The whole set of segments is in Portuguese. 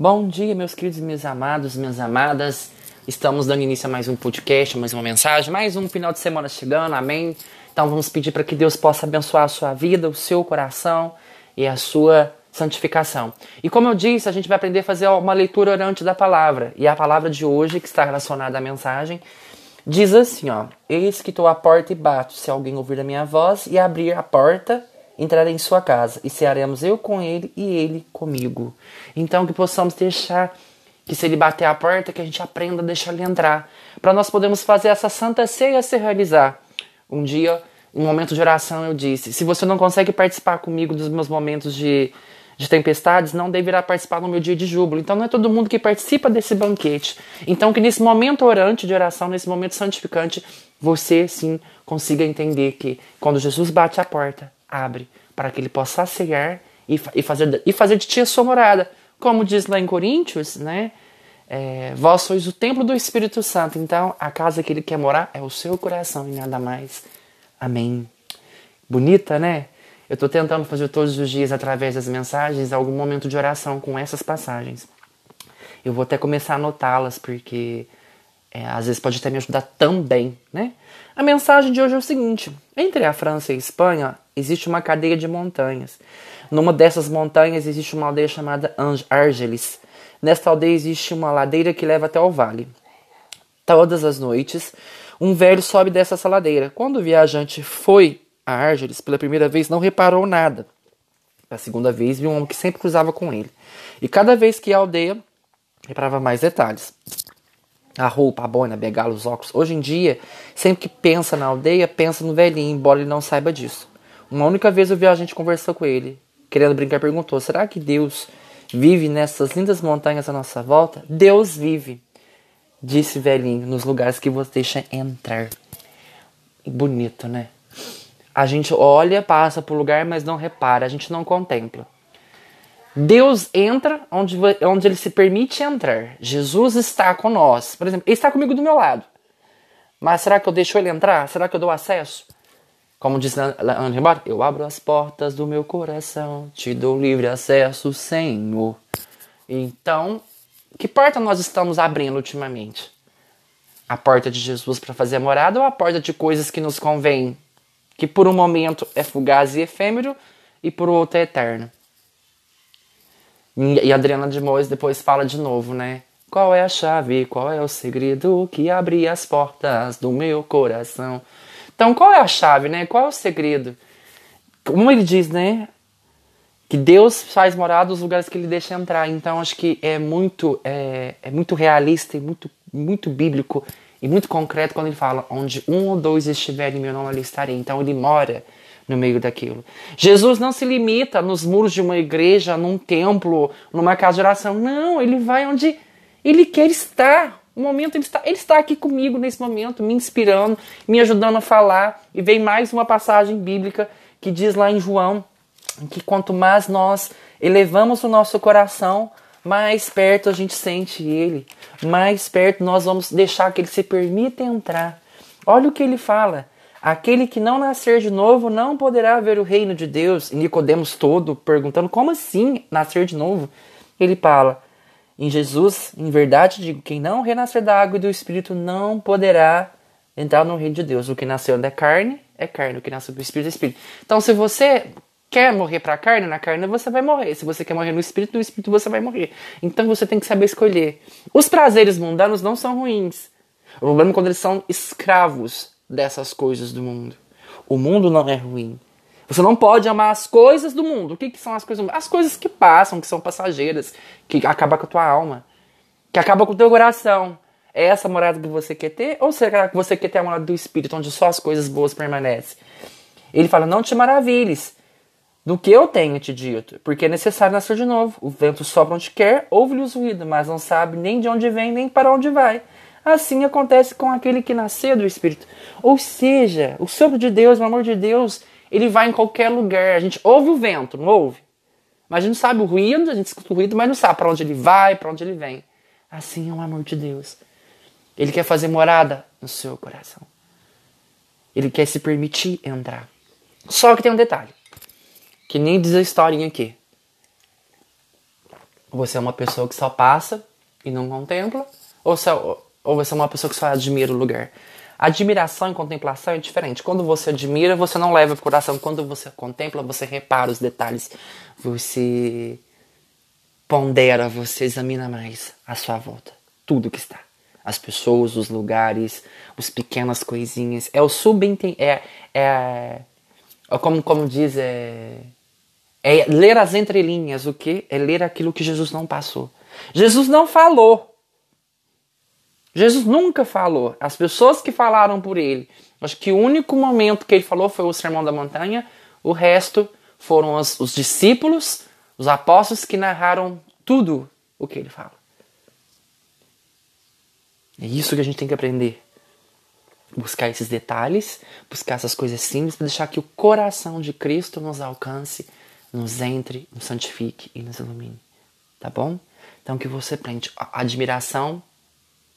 Bom dia, meus queridos meus amados, minhas amadas. Estamos dando início a mais um podcast, mais uma mensagem, mais um final de semana chegando, amém? Então vamos pedir para que Deus possa abençoar a sua vida, o seu coração e a sua santificação. E como eu disse, a gente vai aprender a fazer uma leitura orante da palavra. E a palavra de hoje, que está relacionada à mensagem, diz assim, ó: Eis que estou à porta e bato. Se alguém ouvir a minha voz e abrir a porta, entrarei em sua casa e cearemos eu com ele e ele comigo. Então que possamos deixar que se ele bater a porta, que a gente aprenda a deixar ele entrar, para nós podermos fazer essa santa ceia se realizar. Um dia, em um momento de oração, eu disse: se você não consegue participar comigo dos meus momentos de, de tempestades, não deverá participar no meu dia de júbilo. Então não é todo mundo que participa desse banquete. Então que nesse momento orante de oração, nesse momento santificante, você sim consiga entender que quando Jesus bate a porta, abre para que ele possa cegar e, e, fazer, e fazer de ti a sua morada. Como diz lá em Coríntios, né? É, vós sois o templo do Espírito Santo, então a casa que ele quer morar é o seu coração e nada mais. Amém. Bonita, né? Eu estou tentando fazer todos os dias, através das mensagens, algum momento de oração com essas passagens. Eu vou até começar a anotá-las, porque é, às vezes pode até me ajudar também, né? A mensagem de hoje é o seguinte: entre a França e a Espanha existe uma cadeia de montanhas. Numa dessas montanhas existe uma aldeia chamada Argelis. Nesta aldeia existe uma ladeira que leva até o vale. Todas as noites, um velho sobe dessa ladeira. Quando o viajante foi a Argelis pela primeira vez, não reparou nada. A segunda vez, viu um homem que sempre cruzava com ele. E cada vez que ia à aldeia, reparava mais detalhes a roupa, a boina, a bengala, os óculos. Hoje em dia, sempre que pensa na aldeia, pensa no velhinho, embora ele não saiba disso. Uma única vez eu vi a gente conversar com ele, querendo brincar, perguntou: será que Deus vive nessas lindas montanhas à nossa volta? Deus vive, disse velhinho, nos lugares que você deixa entrar. Bonito, né? A gente olha, passa por lugar, mas não repara, a gente não contempla. Deus entra onde, onde ele se permite entrar. Jesus está com nós. Por exemplo, ele está comigo do meu lado. Mas será que eu deixo ele entrar? Será que eu dou acesso? Como diz André Bar, eu abro as portas do meu coração, te dou livre acesso, Senhor. Então, que porta nós estamos abrindo ultimamente? A porta de Jesus para fazer a morada ou a porta de coisas que nos convém, que por um momento é fugaz e efêmero e por outro é eterno? E a Adriana de Mois depois fala de novo, né? Qual é a chave, qual é o segredo que abre as portas do meu coração? Então, qual é a chave, né? Qual é o segredo? Como ele diz, né? Que Deus faz morada nos lugares que ele deixa entrar. Então, acho que é muito, é, é muito realista e muito, muito bíblico e muito concreto quando ele fala: onde um ou dois estiverem, meu nome ali estarei. Então, ele mora no meio daquilo. Jesus não se limita nos muros de uma igreja, num templo, numa casa de oração. Não, ele vai onde ele quer estar. O momento ele está, ele está aqui comigo nesse momento, me inspirando, me ajudando a falar. E vem mais uma passagem bíblica que diz lá em João que quanto mais nós elevamos o nosso coração, mais perto a gente sente ele, mais perto nós vamos deixar que ele se permita entrar. Olha o que ele fala. Aquele que não nascer de novo não poderá ver o reino de Deus. E Nicodemos todo perguntando: como assim nascer de novo? Ele fala: em Jesus, em verdade digo, quem não renascer da água e do Espírito não poderá entrar no reino de Deus. O que nasceu da carne é carne, o que nasceu do Espírito é Espírito. Então, se você quer morrer para a carne, na carne você vai morrer. Se você quer morrer no Espírito, no Espírito você vai morrer. Então, você tem que saber escolher. Os prazeres mundanos não são ruins. O problema é quando eles são escravos dessas coisas do mundo. O mundo não é ruim. Você não pode amar as coisas do mundo. O que, que são as coisas do mundo? As coisas que passam, que são passageiras, que acabam com a tua alma, que acabam com o teu coração. É essa morada que você quer ter? Ou será que você quer ter a morada do Espírito, onde só as coisas boas permanecem? Ele fala: Não te maravilhes do que eu tenho te dito, porque é necessário nascer de novo. O vento sopra onde quer, ouve-lhe os ruídos, mas não sabe nem de onde vem, nem para onde vai. Assim acontece com aquele que nasceu do Espírito. Ou seja, o sopro de Deus, o amor de Deus, ele vai em qualquer lugar. A gente ouve o vento, não ouve? Mas a gente sabe o ruído, a gente escuta o ruído, mas não sabe para onde ele vai, para onde ele vem. Assim é o amor de Deus. Ele quer fazer morada no seu coração. Ele quer se permitir entrar. Só que tem um detalhe, que nem diz a historinha aqui. Você é uma pessoa que só passa e não contempla, ou, se, ou você é uma pessoa que só admira o lugar. Admiração e contemplação é diferente. Quando você admira, você não leva para o coração. Quando você contempla, você repara os detalhes. Você pondera, você examina mais a sua volta. Tudo que está. As pessoas, os lugares, as pequenas coisinhas. É o subentendido. É, é, é, como, como diz, é, é ler as entrelinhas. O que? É ler aquilo que Jesus não passou. Jesus não falou. Jesus nunca falou. As pessoas que falaram por ele, acho que o único momento que ele falou foi o Sermão da Montanha, o resto foram os, os discípulos, os apóstolos que narraram tudo o que ele fala. É isso que a gente tem que aprender. Buscar esses detalhes, buscar essas coisas simples, para deixar que o coração de Cristo nos alcance, nos entre, nos santifique e nos ilumine. Tá bom? Então que você aprende. A admiração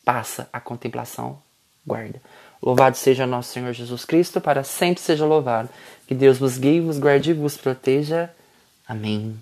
passa, a contemplação guarda. Louvado seja nosso Senhor Jesus Cristo, para sempre seja louvado. Que Deus vos guie, vos guarde e vos proteja. Amém.